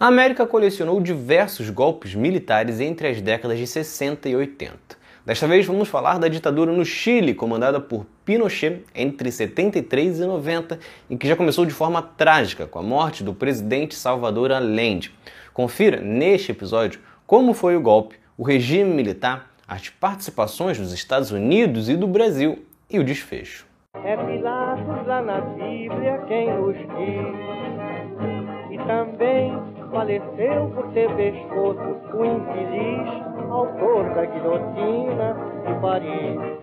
A América colecionou diversos golpes militares entre as décadas de 60 e 80. Desta vez vamos falar da ditadura no Chile, comandada por Pinochet entre 73 e 90, e que já começou de forma trágica com a morte do presidente Salvador Allende. Confira neste episódio como foi o golpe, o regime militar, as participações dos Estados Unidos e do Brasil e o desfecho. É Pilatos lá na Bíblia quem nos diz, e também faleceu por ter pescoço o infeliz autor da guilhotina de Paris.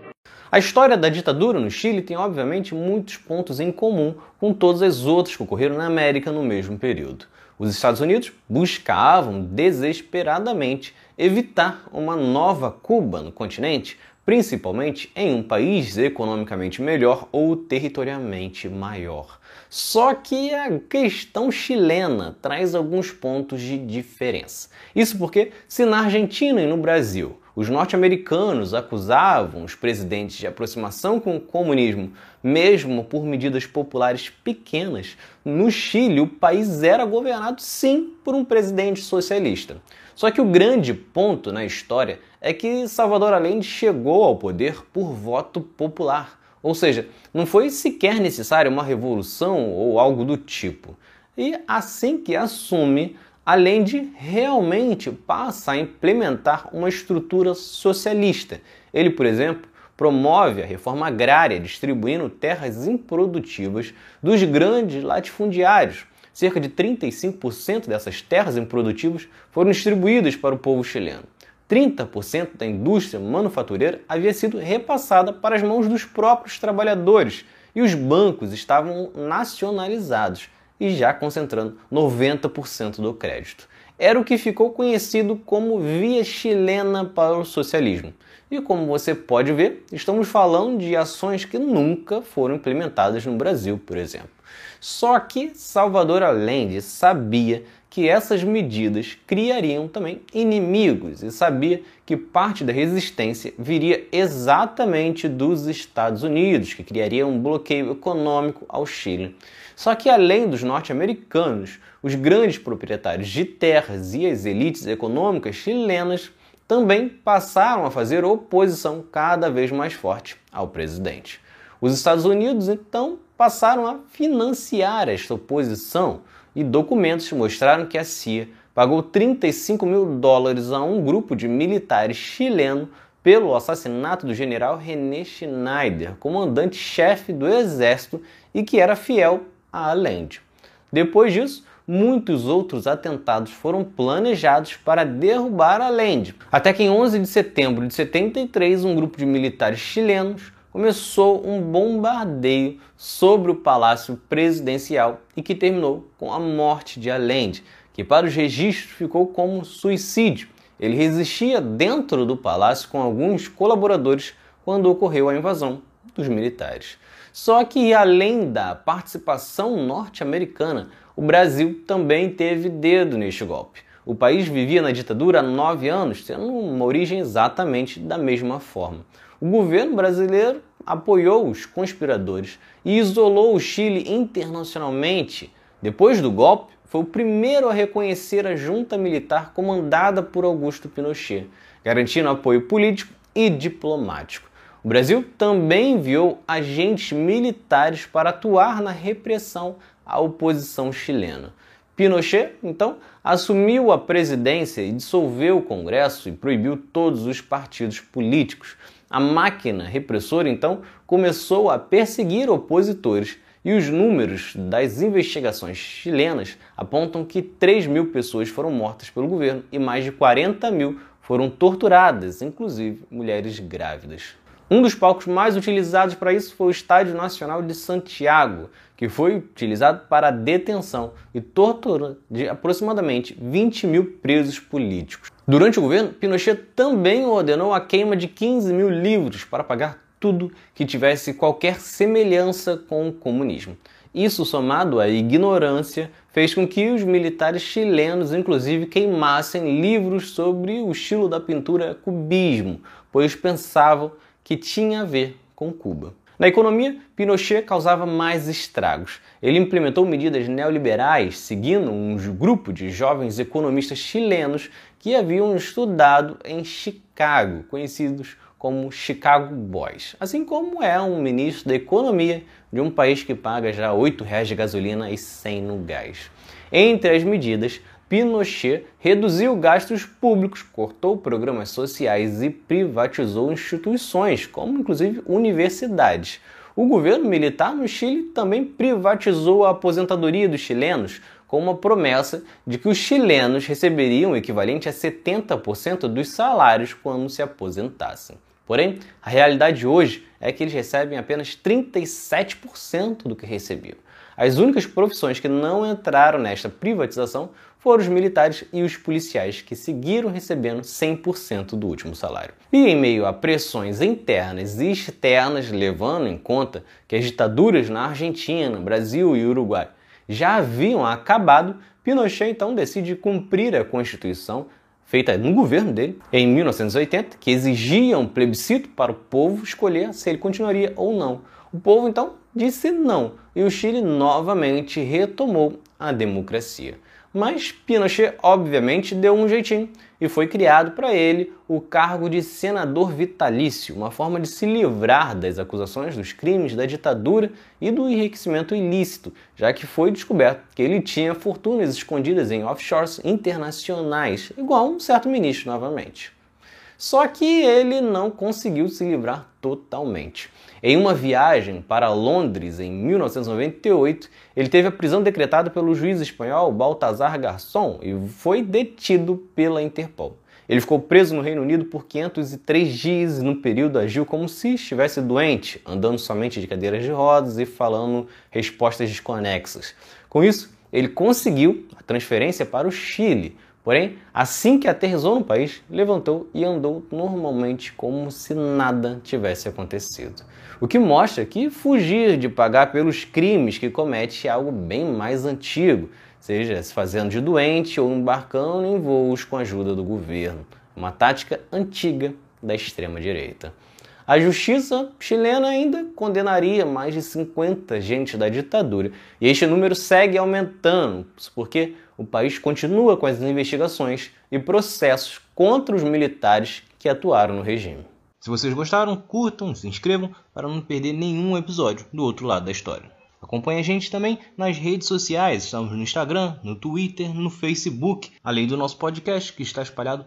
A história da ditadura no Chile tem, obviamente, muitos pontos em comum com todas as outras que ocorreram na América no mesmo período. Os Estados Unidos buscavam desesperadamente evitar uma nova Cuba no continente, principalmente em um país economicamente melhor ou territorialmente maior. Só que a questão chilena traz alguns pontos de diferença. Isso porque, se na Argentina e no Brasil os norte-americanos acusavam os presidentes de aproximação com o comunismo, mesmo por medidas populares pequenas, no Chile o país era governado sim por um presidente socialista. Só que o grande ponto na história é que Salvador Allende chegou ao poder por voto popular. Ou seja, não foi sequer necessária uma revolução ou algo do tipo. E assim que assume, além de realmente passa a implementar uma estrutura socialista. Ele, por exemplo, promove a reforma agrária, distribuindo terras improdutivas dos grandes latifundiários. Cerca de 35% dessas terras improdutivas foram distribuídas para o povo chileno. 30% da indústria manufatureira havia sido repassada para as mãos dos próprios trabalhadores e os bancos estavam nacionalizados e já concentrando 90% do crédito. Era o que ficou conhecido como via chilena para o socialismo. E como você pode ver, estamos falando de ações que nunca foram implementadas no Brasil, por exemplo. Só que Salvador Allende sabia que essas medidas criariam também inimigos e sabia que parte da resistência viria exatamente dos Estados Unidos, que criaria um bloqueio econômico ao Chile. Só que além dos norte-americanos, os grandes proprietários de terras e as elites econômicas chilenas também passaram a fazer oposição cada vez mais forte ao presidente. Os Estados Unidos então passaram a financiar esta oposição e documentos mostraram que a CIA pagou 35 mil dólares a um grupo de militares chileno pelo assassinato do general René Schneider, comandante-chefe do exército e que era fiel a Allende. Depois disso, muitos outros atentados foram planejados para derrubar Allende, até que em 11 de setembro de 73, um grupo de militares chilenos começou um bombardeio sobre o palácio presidencial e que terminou com a morte de Allende, que para os registros ficou como suicídio. Ele resistia dentro do palácio com alguns colaboradores quando ocorreu a invasão dos militares. Só que além da participação norte-americana, o Brasil também teve dedo neste golpe. O país vivia na ditadura há nove anos, tendo uma origem exatamente da mesma forma. O governo brasileiro apoiou os conspiradores e isolou o Chile internacionalmente. Depois do golpe, foi o primeiro a reconhecer a junta militar comandada por Augusto Pinochet, garantindo apoio político e diplomático. O Brasil também enviou agentes militares para atuar na repressão à oposição chilena. Pinochet, então, assumiu a presidência e dissolveu o Congresso e proibiu todos os partidos políticos. A máquina repressora, então, começou a perseguir opositores e os números das investigações chilenas apontam que 3 mil pessoas foram mortas pelo governo e mais de 40 mil foram torturadas, inclusive mulheres grávidas. Um dos palcos mais utilizados para isso foi o Estádio Nacional de Santiago, que foi utilizado para a detenção e tortura de aproximadamente 20 mil presos políticos. Durante o governo, Pinochet também ordenou a queima de 15 mil livros para pagar tudo que tivesse qualquer semelhança com o comunismo. Isso, somado à ignorância, fez com que os militares chilenos, inclusive, queimassem livros sobre o estilo da pintura cubismo, pois pensavam que tinha a ver com Cuba. Na economia, Pinochet causava mais estragos. Ele implementou medidas neoliberais, seguindo um grupo de jovens economistas chilenos que haviam estudado em Chicago, conhecidos como Chicago Boys, assim como é um ministro da economia de um país que paga já R$ 8,00 de gasolina e 100 no gás. Entre as medidas, Pinochet reduziu gastos públicos, cortou programas sociais e privatizou instituições, como inclusive universidades. O governo militar no Chile também privatizou a aposentadoria dos chilenos, com uma promessa de que os chilenos receberiam o equivalente a 70% dos salários quando se aposentassem. Porém, a realidade hoje é que eles recebem apenas 37% do que recebiam. As únicas profissões que não entraram nesta privatização foram os militares e os policiais, que seguiram recebendo 100% do último salário. E em meio a pressões internas e externas, levando em conta que as ditaduras na Argentina, Brasil e Uruguai já haviam acabado, Pinochet então decide cumprir a Constituição feita no governo dele em 1980, que exigia um plebiscito para o povo escolher se ele continuaria ou não. O povo então disse não e o Chile novamente retomou a democracia. Mas Pinochet, obviamente, deu um jeitinho e foi criado para ele o cargo de senador vitalício, uma forma de se livrar das acusações dos crimes da ditadura e do enriquecimento ilícito, já que foi descoberto que ele tinha fortunas escondidas em offshores internacionais, igual um certo ministro novamente. Só que ele não conseguiu se livrar totalmente. Em uma viagem para Londres em 1998, ele teve a prisão decretada pelo juiz espanhol Baltazar Garçon e foi detido pela Interpol. Ele ficou preso no Reino Unido por 503 dias e no período agiu como se estivesse doente, andando somente de cadeiras de rodas e falando respostas desconexas. Com isso, ele conseguiu a transferência para o Chile, Porém, assim que aterrizou no país, levantou e andou normalmente como se nada tivesse acontecido. O que mostra que fugir de pagar pelos crimes que comete é algo bem mais antigo, seja se fazendo de doente ou embarcando em voos com a ajuda do governo. Uma tática antiga da extrema-direita. A justiça chilena ainda condenaria mais de 50 agentes da ditadura e este número segue aumentando, porque o país continua com as investigações e processos contra os militares que atuaram no regime. Se vocês gostaram, curtam, se inscrevam para não perder nenhum episódio do outro lado da história. Acompanhe a gente também nas redes sociais, estamos no Instagram, no Twitter, no Facebook, além do nosso podcast que está espalhado